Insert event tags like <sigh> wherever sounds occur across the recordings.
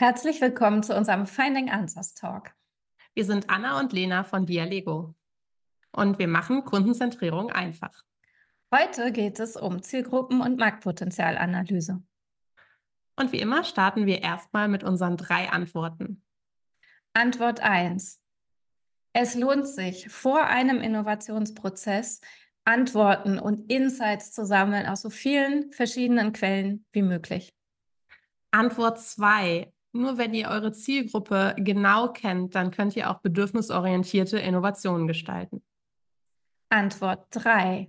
Herzlich willkommen zu unserem Finding Answers Talk. Wir sind Anna und Lena von Dialego und wir machen Kundenzentrierung einfach. Heute geht es um Zielgruppen- und Marktpotenzialanalyse. Und wie immer starten wir erstmal mit unseren drei Antworten. Antwort 1. Es lohnt sich, vor einem Innovationsprozess Antworten und Insights zu sammeln aus so vielen verschiedenen Quellen wie möglich. Antwort 2. Nur wenn ihr eure Zielgruppe genau kennt, dann könnt ihr auch bedürfnisorientierte Innovationen gestalten. Antwort 3.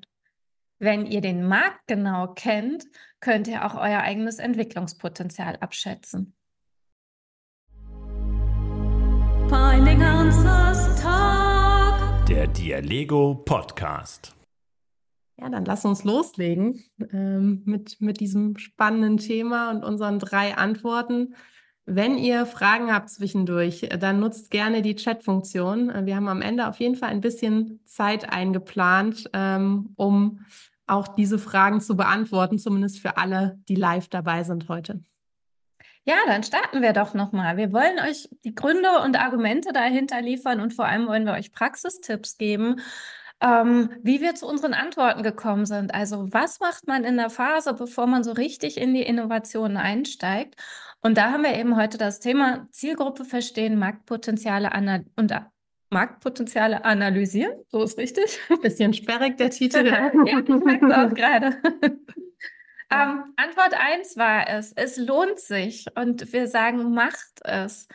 Wenn ihr den Markt genau kennt, könnt ihr auch euer eigenes Entwicklungspotenzial abschätzen. Finding Answers Talk. Der Dialego Podcast. Ja, dann lass uns loslegen ähm, mit, mit diesem spannenden Thema und unseren drei Antworten. Wenn ihr Fragen habt zwischendurch, dann nutzt gerne die Chat-Funktion. Wir haben am Ende auf jeden Fall ein bisschen Zeit eingeplant, ähm, um auch diese Fragen zu beantworten, zumindest für alle, die live dabei sind heute. Ja, dann starten wir doch nochmal. Wir wollen euch die Gründe und Argumente dahinter liefern und vor allem wollen wir euch Praxistipps geben, ähm, wie wir zu unseren Antworten gekommen sind. Also was macht man in der Phase, bevor man so richtig in die Innovationen einsteigt? Und da haben wir eben heute das Thema Zielgruppe verstehen, Marktpotenziale und Marktpotenziale analysieren. So ist richtig. <laughs> Bisschen sperrig der Titel. <laughs> ja, ich auch gerade. <laughs> Ähm, Antwort 1 war es, es lohnt sich und wir sagen, macht es.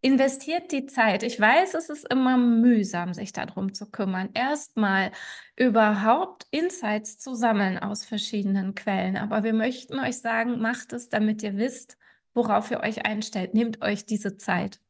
Investiert die Zeit. Ich weiß, es ist immer mühsam, sich darum zu kümmern. Erstmal überhaupt Insights zu sammeln aus verschiedenen Quellen. Aber wir möchten euch sagen, macht es, damit ihr wisst, worauf ihr euch einstellt. Nehmt euch diese Zeit.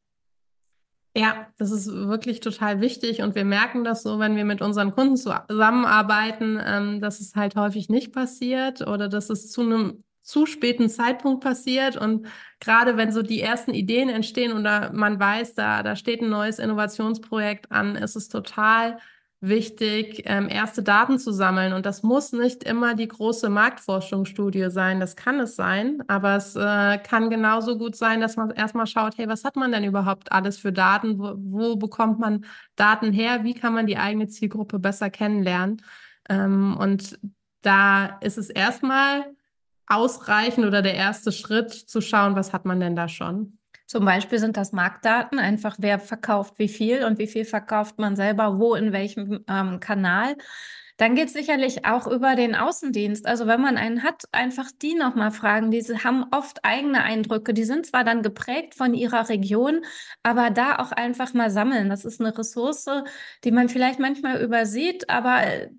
Ja, das ist wirklich total wichtig und wir merken das so, wenn wir mit unseren Kunden zusammenarbeiten, ähm, dass es halt häufig nicht passiert oder dass es zu einem zu späten Zeitpunkt passiert und gerade wenn so die ersten Ideen entstehen oder man weiß, da, da steht ein neues Innovationsprojekt an, ist es total wichtig, ähm, erste Daten zu sammeln. Und das muss nicht immer die große Marktforschungsstudie sein. Das kann es sein, aber es äh, kann genauso gut sein, dass man erstmal schaut, hey, was hat man denn überhaupt alles für Daten? Wo, wo bekommt man Daten her? Wie kann man die eigene Zielgruppe besser kennenlernen? Ähm, und da ist es erstmal ausreichend oder der erste Schritt zu schauen, was hat man denn da schon? Zum Beispiel sind das Marktdaten, einfach wer verkauft wie viel und wie viel verkauft man selber, wo, in welchem ähm, Kanal. Dann geht es sicherlich auch über den Außendienst. Also wenn man einen hat, einfach die nochmal fragen. Diese haben oft eigene Eindrücke. Die sind zwar dann geprägt von ihrer Region, aber da auch einfach mal sammeln. Das ist eine Ressource, die man vielleicht manchmal übersieht, aber äh,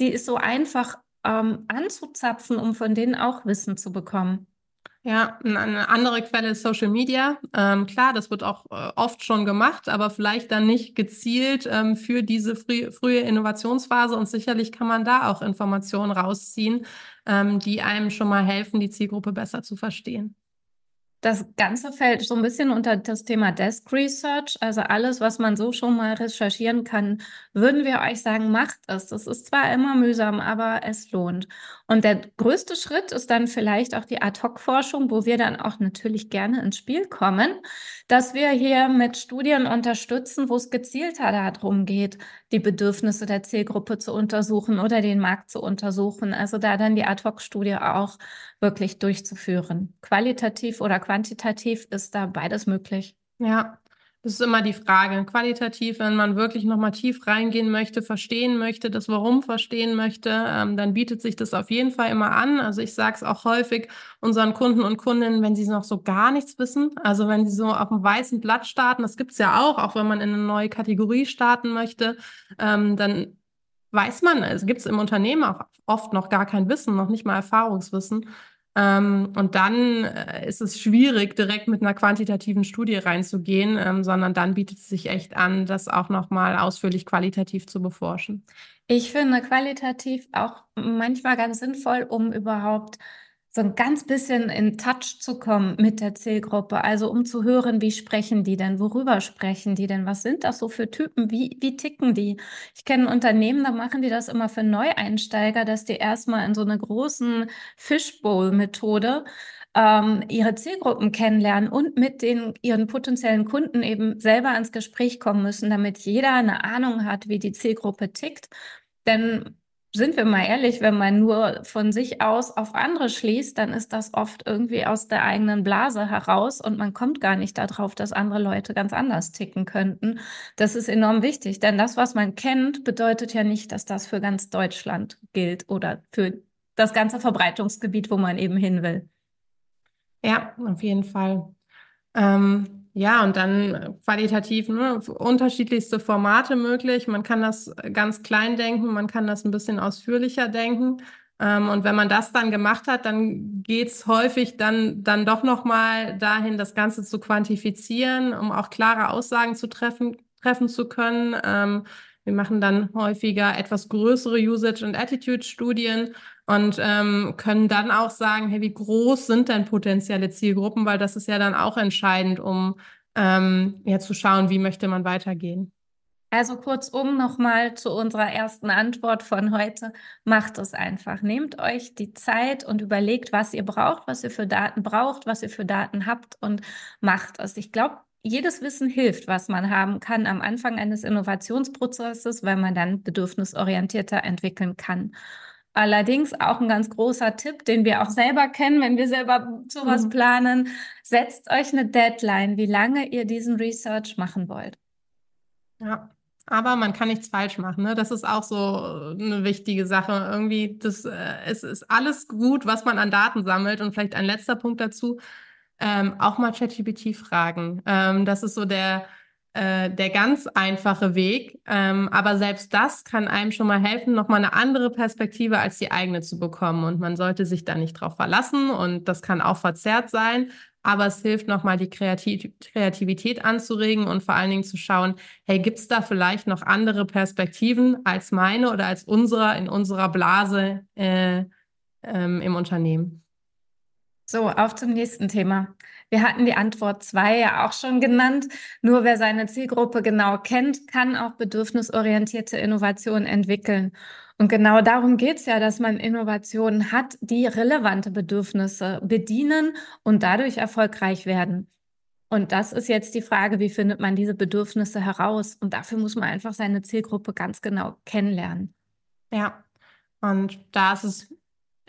die ist so einfach ähm, anzuzapfen, um von denen auch Wissen zu bekommen. Ja, eine andere Quelle ist Social Media. Ähm, klar, das wird auch äh, oft schon gemacht, aber vielleicht dann nicht gezielt ähm, für diese frü frühe Innovationsphase. Und sicherlich kann man da auch Informationen rausziehen, ähm, die einem schon mal helfen, die Zielgruppe besser zu verstehen. Das Ganze fällt so ein bisschen unter das Thema Desk Research. Also alles, was man so schon mal recherchieren kann, würden wir euch sagen, macht es. Das ist zwar immer mühsam, aber es lohnt. Und der größte Schritt ist dann vielleicht auch die Ad-Hoc-Forschung, wo wir dann auch natürlich gerne ins Spiel kommen, dass wir hier mit Studien unterstützen, wo es gezielter darum geht, die Bedürfnisse der Zielgruppe zu untersuchen oder den Markt zu untersuchen. Also da dann die Ad-Hoc-Studie auch wirklich durchzuführen. Qualitativ oder quantitativ ist da beides möglich. Ja, das ist immer die Frage. Qualitativ, wenn man wirklich nochmal tief reingehen möchte, verstehen möchte, das Warum verstehen möchte, ähm, dann bietet sich das auf jeden Fall immer an. Also ich sage es auch häufig unseren Kunden und Kundinnen, wenn sie noch so gar nichts wissen, also wenn sie so auf dem weißen Blatt starten, das gibt es ja auch, auch wenn man in eine neue Kategorie starten möchte, ähm, dann weiß man, es gibt es im Unternehmen auch oft noch gar kein Wissen, noch nicht mal Erfahrungswissen. Ähm, und dann äh, ist es schwierig, direkt mit einer quantitativen Studie reinzugehen, ähm, sondern dann bietet es sich echt an, das auch nochmal ausführlich qualitativ zu beforschen. Ich finde qualitativ auch manchmal ganz sinnvoll, um überhaupt so ein ganz bisschen in Touch zu kommen mit der Zielgruppe, also um zu hören, wie sprechen die denn, worüber sprechen die denn, was sind das so für Typen, wie, wie ticken die? Ich kenne Unternehmen, da machen die das immer für Neueinsteiger, dass die erstmal in so einer großen Fishbowl-Methode ähm, ihre Zielgruppen kennenlernen und mit den ihren potenziellen Kunden eben selber ins Gespräch kommen müssen, damit jeder eine Ahnung hat, wie die Zielgruppe tickt. Denn sind wir mal ehrlich, wenn man nur von sich aus auf andere schließt, dann ist das oft irgendwie aus der eigenen Blase heraus und man kommt gar nicht darauf, dass andere Leute ganz anders ticken könnten. Das ist enorm wichtig, denn das, was man kennt, bedeutet ja nicht, dass das für ganz Deutschland gilt oder für das ganze Verbreitungsgebiet, wo man eben hin will. Ja, auf jeden Fall. Ähm, ja, und dann qualitativ ne, unterschiedlichste Formate möglich. Man kann das ganz klein denken, man kann das ein bisschen ausführlicher denken. Ähm, und wenn man das dann gemacht hat, dann geht's häufig dann, dann doch nochmal dahin, das Ganze zu quantifizieren, um auch klare Aussagen zu treffen, treffen zu können. Ähm, wir machen dann häufiger etwas größere Usage- und Attitude-Studien und ähm, können dann auch sagen, hey, wie groß sind denn potenzielle Zielgruppen, weil das ist ja dann auch entscheidend, um ähm, ja zu schauen, wie möchte man weitergehen. Also kurzum nochmal zu unserer ersten Antwort von heute. Macht es einfach. Nehmt euch die Zeit und überlegt, was ihr braucht, was ihr für Daten braucht, was ihr für Daten habt und macht es. Ich glaube, jedes Wissen hilft, was man haben kann am Anfang eines Innovationsprozesses, weil man dann bedürfnisorientierter entwickeln kann. Allerdings auch ein ganz großer Tipp, den wir auch selber kennen, wenn wir selber sowas mhm. planen. Setzt euch eine Deadline, wie lange ihr diesen Research machen wollt. Ja, aber man kann nichts falsch machen. Ne? Das ist auch so eine wichtige Sache. Irgendwie, das, äh, es ist alles gut, was man an Daten sammelt. Und vielleicht ein letzter Punkt dazu, ähm, auch mal ChatGPT fragen. Ähm, das ist so der, äh, der ganz einfache Weg. Ähm, aber selbst das kann einem schon mal helfen, nochmal eine andere Perspektive als die eigene zu bekommen. Und man sollte sich da nicht drauf verlassen. Und das kann auch verzerrt sein. Aber es hilft nochmal, die Kreativ Kreativität anzuregen und vor allen Dingen zu schauen, hey, gibt es da vielleicht noch andere Perspektiven als meine oder als unsere in unserer Blase äh, ähm, im Unternehmen? So, auf zum nächsten Thema. Wir hatten die Antwort zwei ja auch schon genannt. Nur wer seine Zielgruppe genau kennt, kann auch bedürfnisorientierte Innovationen entwickeln. Und genau darum geht es ja, dass man Innovationen hat, die relevante Bedürfnisse bedienen und dadurch erfolgreich werden. Und das ist jetzt die Frage, wie findet man diese Bedürfnisse heraus? Und dafür muss man einfach seine Zielgruppe ganz genau kennenlernen. Ja, und da ist es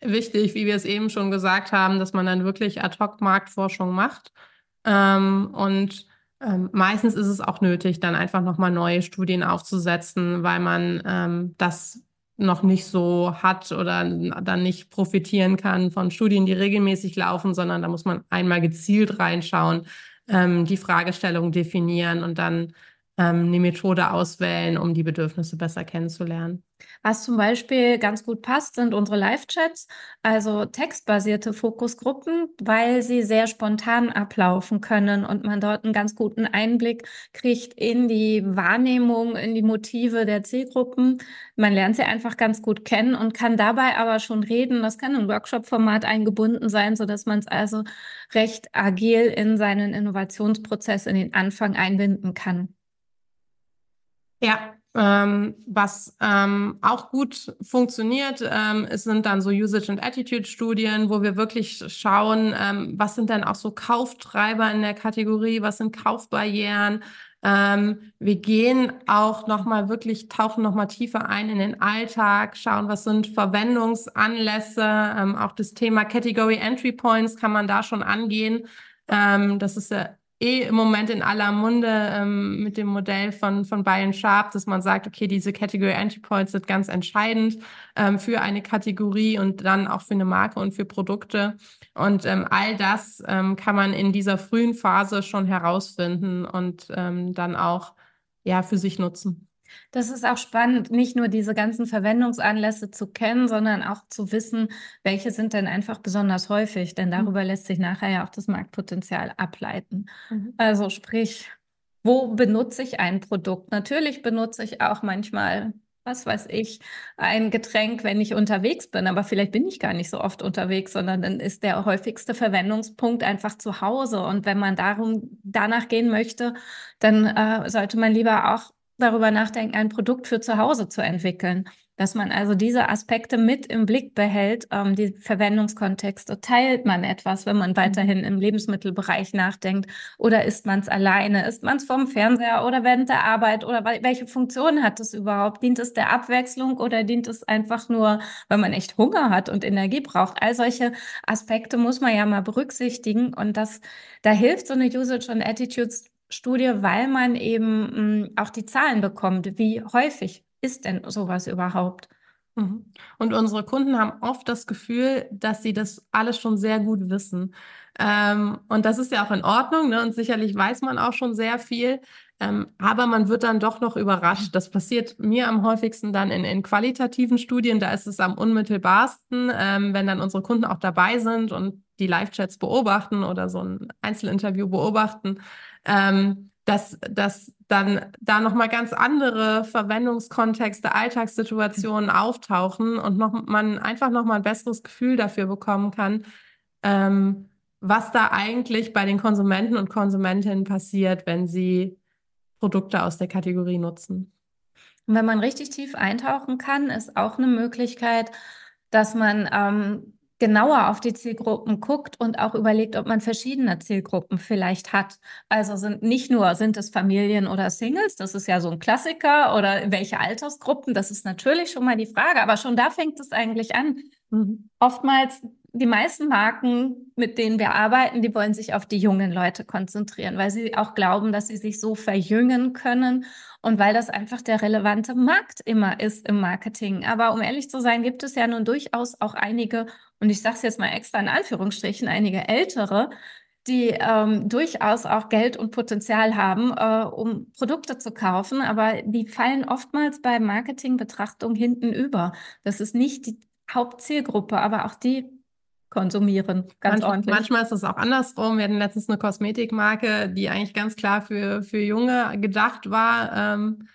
wichtig, wie wir es eben schon gesagt haben, dass man dann wirklich Ad-Hoc-Marktforschung macht. Ähm, und ähm, meistens ist es auch nötig, dann einfach nochmal neue Studien aufzusetzen, weil man ähm, das noch nicht so hat oder dann nicht profitieren kann von Studien, die regelmäßig laufen, sondern da muss man einmal gezielt reinschauen, ähm, die Fragestellung definieren und dann ähm, eine Methode auswählen, um die Bedürfnisse besser kennenzulernen. Was zum Beispiel ganz gut passt, sind unsere Live-Chats, also textbasierte Fokusgruppen, weil sie sehr spontan ablaufen können und man dort einen ganz guten Einblick kriegt in die Wahrnehmung, in die Motive der Zielgruppen. Man lernt sie einfach ganz gut kennen und kann dabei aber schon reden. Das kann im Workshop-Format eingebunden sein, sodass man es also recht agil in seinen Innovationsprozess in den Anfang einbinden kann. Ja, ähm, was ähm, auch gut funktioniert, ähm, es sind dann so Usage- and Attitude-Studien, wo wir wirklich schauen, ähm, was sind denn auch so Kauftreiber in der Kategorie, was sind Kaufbarrieren. Ähm, wir gehen auch nochmal wirklich, tauchen nochmal tiefer ein in den Alltag, schauen, was sind Verwendungsanlässe, ähm, auch das Thema Category Entry Points kann man da schon angehen. das ist ja eh im Moment in aller Munde ähm, mit dem Modell von, von Bayern Sharp, dass man sagt, okay, diese Category Entry Points sind ganz entscheidend ähm, für eine Kategorie und dann auch für eine Marke und für Produkte. Und ähm, all das ähm, kann man in dieser frühen Phase schon herausfinden und ähm, dann auch ja für sich nutzen. Das ist auch spannend, nicht nur diese ganzen Verwendungsanlässe zu kennen, sondern auch zu wissen, welche sind denn einfach besonders häufig, denn mhm. darüber mhm. lässt sich nachher ja auch das Marktpotenzial ableiten. Mhm. Also sprich, wo benutze ich ein Produkt? Natürlich benutze ich auch manchmal was weiß ich, ein Getränk, wenn ich unterwegs bin. Aber vielleicht bin ich gar nicht so oft unterwegs, sondern dann ist der häufigste Verwendungspunkt einfach zu Hause. Und wenn man darum danach gehen möchte, dann äh, sollte man lieber auch darüber nachdenken, ein Produkt für zu Hause zu entwickeln dass man also diese Aspekte mit im Blick behält, ähm, die Verwendungskontexte. Teilt man etwas, wenn man weiterhin im Lebensmittelbereich nachdenkt? Oder isst man es alleine? Isst man es vom Fernseher oder während der Arbeit? Oder welche Funktion hat es überhaupt? Dient es der Abwechslung oder dient es einfach nur, weil man echt Hunger hat und Energie braucht? All solche Aspekte muss man ja mal berücksichtigen. Und das, da hilft so eine Usage- und Attitudes-Studie, weil man eben mh, mm, auch die Zahlen bekommt, wie häufig ist denn sowas überhaupt? Mhm. Und unsere Kunden haben oft das Gefühl, dass sie das alles schon sehr gut wissen. Ähm, und das ist ja auch in Ordnung, ne? Und sicherlich weiß man auch schon sehr viel. Ähm, aber man wird dann doch noch überrascht. Das passiert mir am häufigsten dann in, in qualitativen Studien. Da ist es am unmittelbarsten, ähm, wenn dann unsere Kunden auch dabei sind und die Live-Chats beobachten oder so ein Einzelinterview beobachten. Ähm, dass, dass dann da nochmal ganz andere Verwendungskontexte, Alltagssituationen auftauchen und noch, man einfach nochmal ein besseres Gefühl dafür bekommen kann, ähm, was da eigentlich bei den Konsumenten und Konsumentinnen passiert, wenn sie Produkte aus der Kategorie nutzen. Und wenn man richtig tief eintauchen kann, ist auch eine Möglichkeit, dass man ähm, genauer auf die Zielgruppen guckt und auch überlegt, ob man verschiedene Zielgruppen vielleicht hat. Also sind nicht nur, sind es Familien oder Singles, das ist ja so ein Klassiker, oder welche Altersgruppen, das ist natürlich schon mal die Frage, aber schon da fängt es eigentlich an. Mhm. Oftmals die meisten Marken, mit denen wir arbeiten, die wollen sich auf die jungen Leute konzentrieren, weil sie auch glauben, dass sie sich so verjüngen können und weil das einfach der relevante Markt immer ist im Marketing. Aber um ehrlich zu sein, gibt es ja nun durchaus auch einige, und ich sage es jetzt mal extra in Anführungsstrichen, einige ältere, die ähm, durchaus auch Geld und Potenzial haben, äh, um Produkte zu kaufen, aber die fallen oftmals bei Marketingbetrachtung hinten über. Das ist nicht die Hauptzielgruppe, aber auch die konsumieren. Ganz Manch, ordentlich. Manchmal ist es auch andersrum. Wir hatten letztens eine Kosmetikmarke, die eigentlich ganz klar für, für Junge gedacht war. Ähm,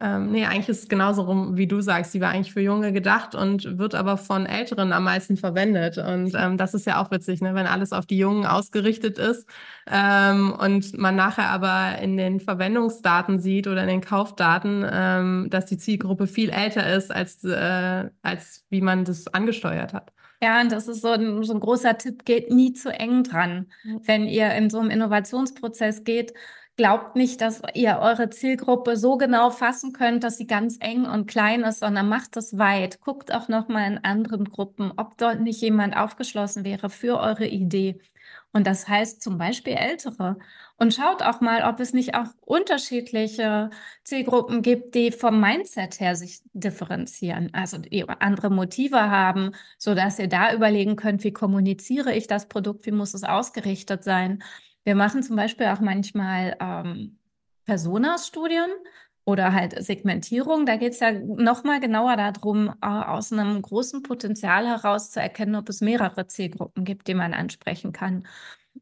ähm, nee, eigentlich ist es genauso rum, wie du sagst. Die war eigentlich für Junge gedacht und wird aber von Älteren am meisten verwendet. Und ähm, das ist ja auch witzig, ne? wenn alles auf die Jungen ausgerichtet ist ähm, und man nachher aber in den Verwendungsdaten sieht oder in den Kaufdaten, ähm, dass die Zielgruppe viel älter ist, als, äh, als wie man das angesteuert hat. Ja, und das ist so ein, so ein großer Tipp, geht nie zu eng dran. Wenn ihr in so einem Innovationsprozess geht, glaubt nicht, dass ihr eure Zielgruppe so genau fassen könnt, dass sie ganz eng und klein ist, sondern macht es weit. Guckt auch nochmal in anderen Gruppen, ob dort nicht jemand aufgeschlossen wäre für eure Idee. Und das heißt zum Beispiel Ältere. Und schaut auch mal, ob es nicht auch unterschiedliche Zielgruppen gibt, die vom Mindset her sich differenzieren, also andere Motive haben, so dass ihr da überlegen könnt, wie kommuniziere ich das Produkt, wie muss es ausgerichtet sein. Wir machen zum Beispiel auch manchmal ähm, Personas-Studien oder halt Segmentierung. Da geht es ja nochmal genauer darum, äh, aus einem großen Potenzial heraus zu erkennen, ob es mehrere Zielgruppen gibt, die man ansprechen kann.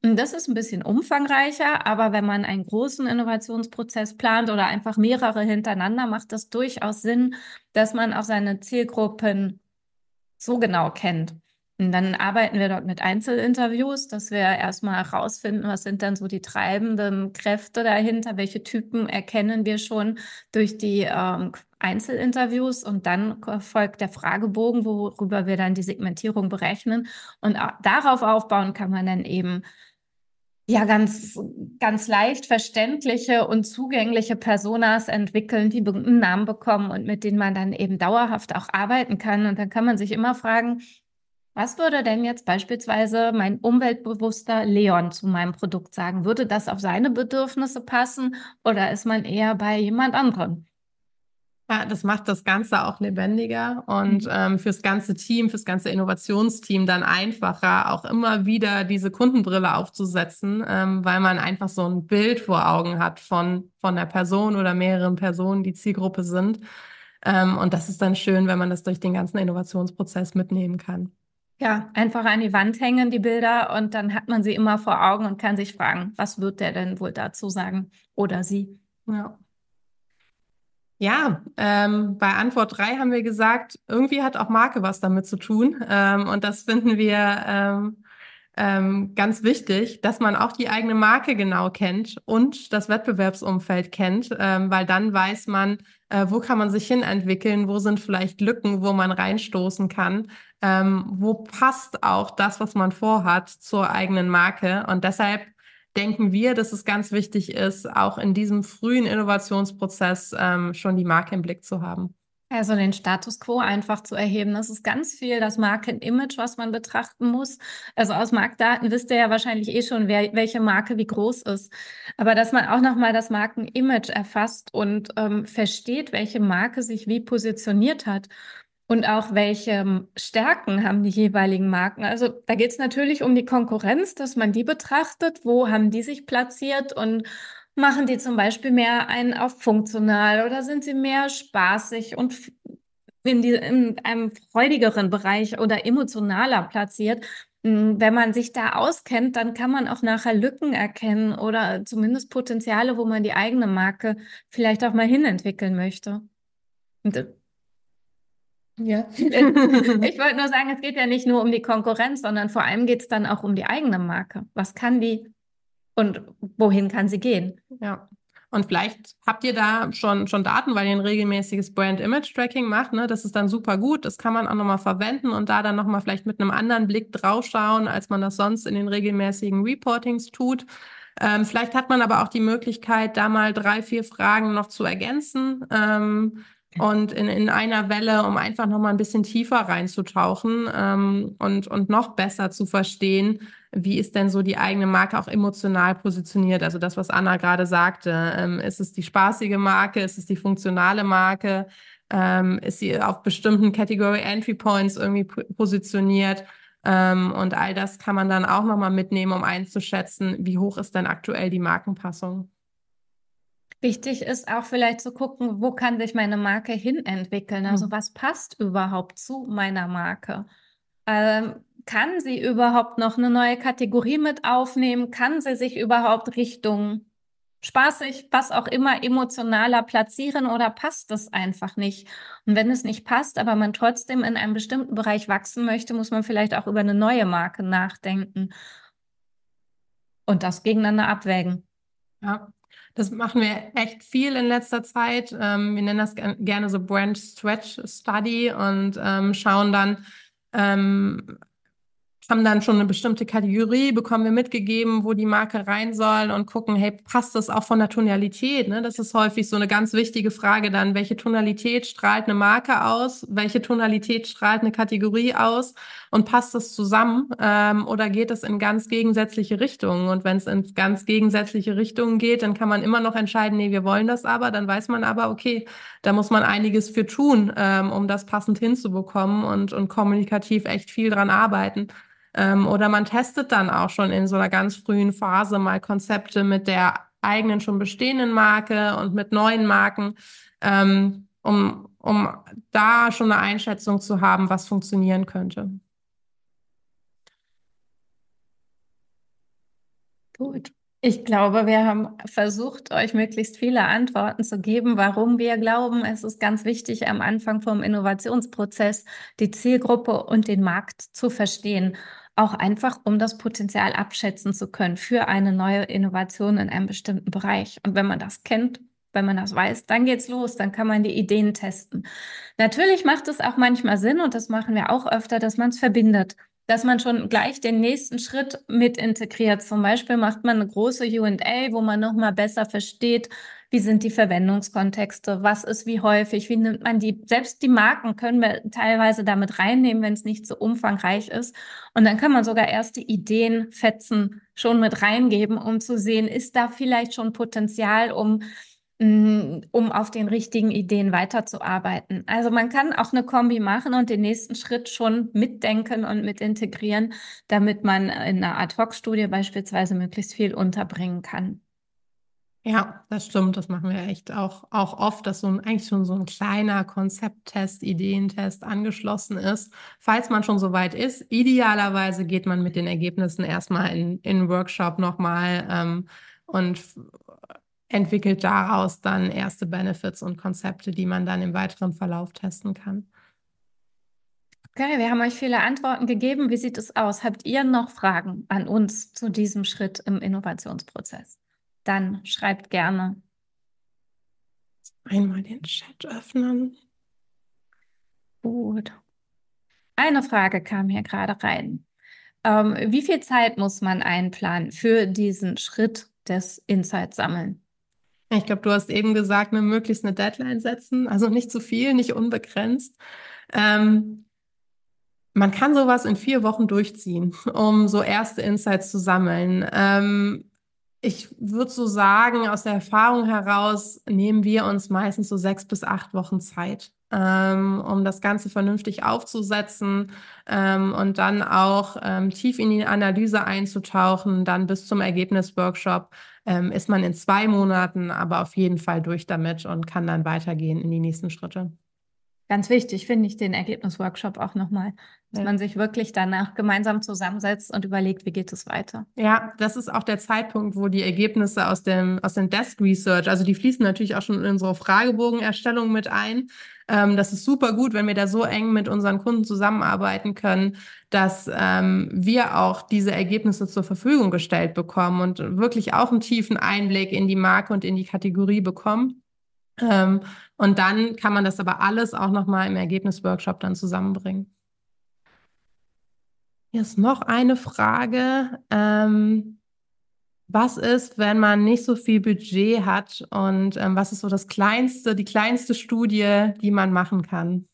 Und das ist ein bisschen umfangreicher, aber wenn man einen großen Innovationsprozess plant oder einfach mehrere hintereinander, macht das durchaus Sinn, dass man auch seine Zielgruppen so genau kennt. Und dann arbeiten wir dort mit Einzelinterviews, dass wir erstmal herausfinden, was sind dann so die treibenden Kräfte dahinter, welche Typen erkennen wir schon durch die ähm, Einzelinterviews und dann folgt der Fragebogen, worüber wir dann die Segmentierung berechnen. Und darauf aufbauen kann man dann eben ja ganz, ganz leicht verständliche und zugängliche Personas entwickeln, die einen Namen bekommen und mit denen man dann eben dauerhaft auch arbeiten kann. Und dann kann man sich immer fragen, was würde denn jetzt beispielsweise mein umweltbewusster Leon zu meinem Produkt sagen? Würde das auf seine Bedürfnisse passen oder ist man eher bei jemand anderem? Ja, das macht das Ganze auch lebendiger und mhm. ähm, fürs ganze Team, fürs ganze Innovationsteam dann einfacher, auch immer wieder diese Kundenbrille aufzusetzen, ähm, weil man einfach so ein Bild vor Augen hat von, von der Person oder mehreren Personen, die Zielgruppe sind. Ähm, und das ist dann schön, wenn man das durch den ganzen Innovationsprozess mitnehmen kann. Ja, einfach an die Wand hängen, die Bilder, und dann hat man sie immer vor Augen und kann sich fragen, was wird der denn wohl dazu sagen oder sie? Ja. Ja, ähm, bei Antwort 3 haben wir gesagt, irgendwie hat auch Marke was damit zu tun. Ähm, und das finden wir ähm, ähm, ganz wichtig, dass man auch die eigene Marke genau kennt und das Wettbewerbsumfeld kennt, ähm, weil dann weiß man, äh, wo kann man sich hinentwickeln, wo sind vielleicht Lücken, wo man reinstoßen kann, ähm, wo passt auch das, was man vorhat, zur eigenen Marke. Und deshalb denken wir, dass es ganz wichtig ist, auch in diesem frühen Innovationsprozess ähm, schon die Marke im Blick zu haben. Also den Status quo einfach zu erheben. Das ist ganz viel das Markenimage, was man betrachten muss. Also aus Marktdaten wisst ihr ja wahrscheinlich eh schon, wer, welche Marke wie groß ist. Aber dass man auch nochmal das Markenimage erfasst und ähm, versteht, welche Marke sich wie positioniert hat. Und auch welche Stärken haben die jeweiligen Marken? Also da geht es natürlich um die Konkurrenz, dass man die betrachtet, wo haben die sich platziert und machen die zum Beispiel mehr einen auf funktional oder sind sie mehr spaßig und in, die, in einem freudigeren Bereich oder emotionaler platziert? Hm, wenn man sich da auskennt, dann kann man auch nachher Lücken erkennen oder zumindest Potenziale, wo man die eigene Marke vielleicht auch mal hinentwickeln möchte. Und äh, ja. <laughs> ich wollte nur sagen, es geht ja nicht nur um die Konkurrenz, sondern vor allem geht es dann auch um die eigene Marke. Was kann die und wohin kann sie gehen? Ja. Und vielleicht habt ihr da schon, schon Daten, weil ihr ein regelmäßiges Brand-Image-Tracking macht. Ne? Das ist dann super gut. Das kann man auch nochmal verwenden und da dann nochmal vielleicht mit einem anderen Blick draufschauen, als man das sonst in den regelmäßigen Reportings tut. Ähm, vielleicht hat man aber auch die Möglichkeit, da mal drei, vier Fragen noch zu ergänzen. Ähm, und in, in einer Welle, um einfach nochmal ein bisschen tiefer reinzutauchen ähm, und, und noch besser zu verstehen, wie ist denn so die eigene Marke auch emotional positioniert? Also das, was Anna gerade sagte, ähm, ist es die spaßige Marke, ist es die funktionale Marke, ähm, ist sie auf bestimmten Category Entry Points irgendwie positioniert? Ähm, und all das kann man dann auch nochmal mitnehmen, um einzuschätzen, wie hoch ist denn aktuell die Markenpassung. Wichtig ist auch vielleicht zu gucken, wo kann sich meine Marke hinentwickeln? Also mhm. was passt überhaupt zu meiner Marke? Ähm, kann sie überhaupt noch eine neue Kategorie mit aufnehmen? Kann sie sich überhaupt Richtung spaßig, was auch immer, emotionaler platzieren oder passt das einfach nicht? Und wenn es nicht passt, aber man trotzdem in einem bestimmten Bereich wachsen möchte, muss man vielleicht auch über eine neue Marke nachdenken und das gegeneinander abwägen. Ja, das machen wir echt viel in letzter Zeit. Ähm, wir nennen das gerne so Brand Stretch Study und ähm, schauen dann, ähm, haben dann schon eine bestimmte Kategorie, bekommen wir mitgegeben, wo die Marke rein soll und gucken, hey, passt das auch von der Tonalität? Ne? Das ist häufig so eine ganz wichtige Frage dann, welche Tonalität strahlt eine Marke aus, welche Tonalität strahlt eine Kategorie aus und passt das zusammen ähm, oder geht es in ganz gegensätzliche Richtungen? Und wenn es in ganz gegensätzliche Richtungen geht, dann kann man immer noch entscheiden, nee, wir wollen das aber, dann weiß man aber, okay, da muss man einiges für tun, ähm, um das passend hinzubekommen und, und kommunikativ echt viel dran arbeiten. Ähm, oder man testet dann auch schon in so einer ganz frühen Phase mal Konzepte mit der eigenen schon bestehenden Marke und mit neuen Marken, ähm, um, um da schon eine Einschätzung zu haben, was funktionieren könnte. Gut. Ich glaube, wir haben versucht, euch möglichst viele Antworten zu geben, warum wir glauben, es ist ganz wichtig, am Anfang vom Innovationsprozess die Zielgruppe und den Markt zu verstehen auch einfach, um das Potenzial abschätzen zu können für eine neue Innovation in einem bestimmten Bereich. Und wenn man das kennt, wenn man das weiß, dann geht's los, dann kann man die Ideen testen. Natürlich macht es auch manchmal Sinn, und das machen wir auch öfter, dass man es verbindet dass man schon gleich den nächsten Schritt mit integriert. Zum Beispiel macht man eine große UA, wo man nochmal besser versteht, wie sind die Verwendungskontexte, was ist wie häufig, wie nimmt man die, selbst die Marken können wir teilweise damit reinnehmen, wenn es nicht so umfangreich ist. Und dann kann man sogar erste Ideen, Fetzen schon mit reingeben, um zu sehen, ist da vielleicht schon Potenzial, um um auf den richtigen Ideen weiterzuarbeiten. Also man kann auch eine Kombi machen und den nächsten Schritt schon mitdenken und mit integrieren, damit man in einer Ad-Hoc-Studie beispielsweise möglichst viel unterbringen kann. Ja, das stimmt. Das machen wir echt auch, auch oft, dass so ein, eigentlich schon so ein kleiner Konzepttest, Ideentest angeschlossen ist. Falls man schon so weit ist, idealerweise geht man mit den Ergebnissen erstmal in, in Workshop nochmal ähm, und entwickelt daraus dann erste Benefits und Konzepte, die man dann im weiteren Verlauf testen kann. Okay, wir haben euch viele Antworten gegeben. Wie sieht es aus? Habt ihr noch Fragen an uns zu diesem Schritt im Innovationsprozess? Dann schreibt gerne. Einmal den Chat öffnen. Gut. Eine Frage kam hier gerade rein. Ähm, wie viel Zeit muss man einplanen für diesen Schritt des Insights sammeln? Ich glaube, du hast eben gesagt, eine möglichst eine Deadline setzen, also nicht zu viel, nicht unbegrenzt. Ähm, man kann sowas in vier Wochen durchziehen, um so erste Insights zu sammeln. Ähm, ich würde so sagen, aus der Erfahrung heraus nehmen wir uns meistens so sechs bis acht Wochen Zeit, ähm, um das Ganze vernünftig aufzusetzen ähm, und dann auch ähm, tief in die Analyse einzutauchen. Dann bis zum Ergebnisworkshop ähm, ist man in zwei Monaten aber auf jeden Fall durch damit und kann dann weitergehen in die nächsten Schritte. Ganz wichtig finde ich den Ergebnisworkshop auch nochmal, dass ja. man sich wirklich danach gemeinsam zusammensetzt und überlegt, wie geht es weiter. Ja, das ist auch der Zeitpunkt, wo die Ergebnisse aus dem, aus dem Desk Research, also die fließen natürlich auch schon in unsere Fragebogenerstellung mit ein. Ähm, das ist super gut, wenn wir da so eng mit unseren Kunden zusammenarbeiten können, dass ähm, wir auch diese Ergebnisse zur Verfügung gestellt bekommen und wirklich auch einen tiefen Einblick in die Marke und in die Kategorie bekommen. Ähm, und dann kann man das aber alles auch nochmal im Ergebnisworkshop dann zusammenbringen. Hier ist noch eine Frage. Ähm, was ist, wenn man nicht so viel Budget hat und ähm, was ist so das kleinste, die kleinste Studie, die man machen kann?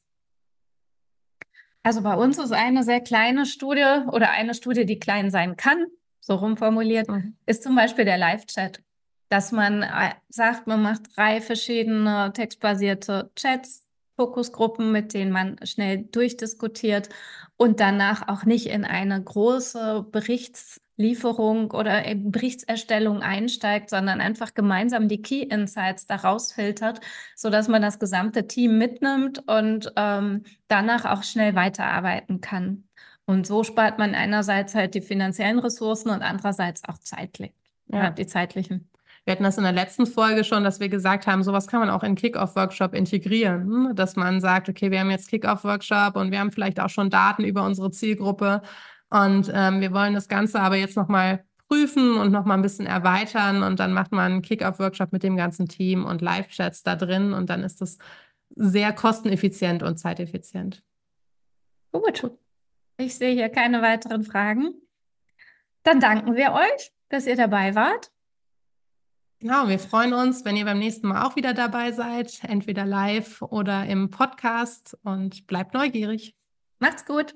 Also bei uns ist eine sehr kleine Studie oder eine Studie, die klein sein kann, so rumformuliert, mhm. ist zum Beispiel der Live-Chat dass man äh, sagt, man macht drei verschiedene textbasierte Chats, Fokusgruppen, mit denen man schnell durchdiskutiert und danach auch nicht in eine große Berichtslieferung oder Berichtserstellung einsteigt, sondern einfach gemeinsam die Key Insights daraus filtert, sodass man das gesamte Team mitnimmt und ähm, danach auch schnell weiterarbeiten kann. Und so spart man einerseits halt die finanziellen Ressourcen und andererseits auch zeitlich, ja. die zeitlichen. Wir hatten das in der letzten Folge schon, dass wir gesagt haben, sowas kann man auch in Kick-Off-Workshop integrieren, hm? dass man sagt, okay, wir haben jetzt Kick-Off-Workshop und wir haben vielleicht auch schon Daten über unsere Zielgruppe und ähm, wir wollen das Ganze aber jetzt nochmal prüfen und nochmal ein bisschen erweitern und dann macht man einen Kick-Off-Workshop mit dem ganzen Team und Live-Chats da drin und dann ist das sehr kosteneffizient und zeiteffizient. Gut. Ich sehe hier keine weiteren Fragen. Dann danken wir euch, dass ihr dabei wart. Genau, wir freuen uns, wenn ihr beim nächsten Mal auch wieder dabei seid, entweder live oder im Podcast und bleibt neugierig. Macht's gut.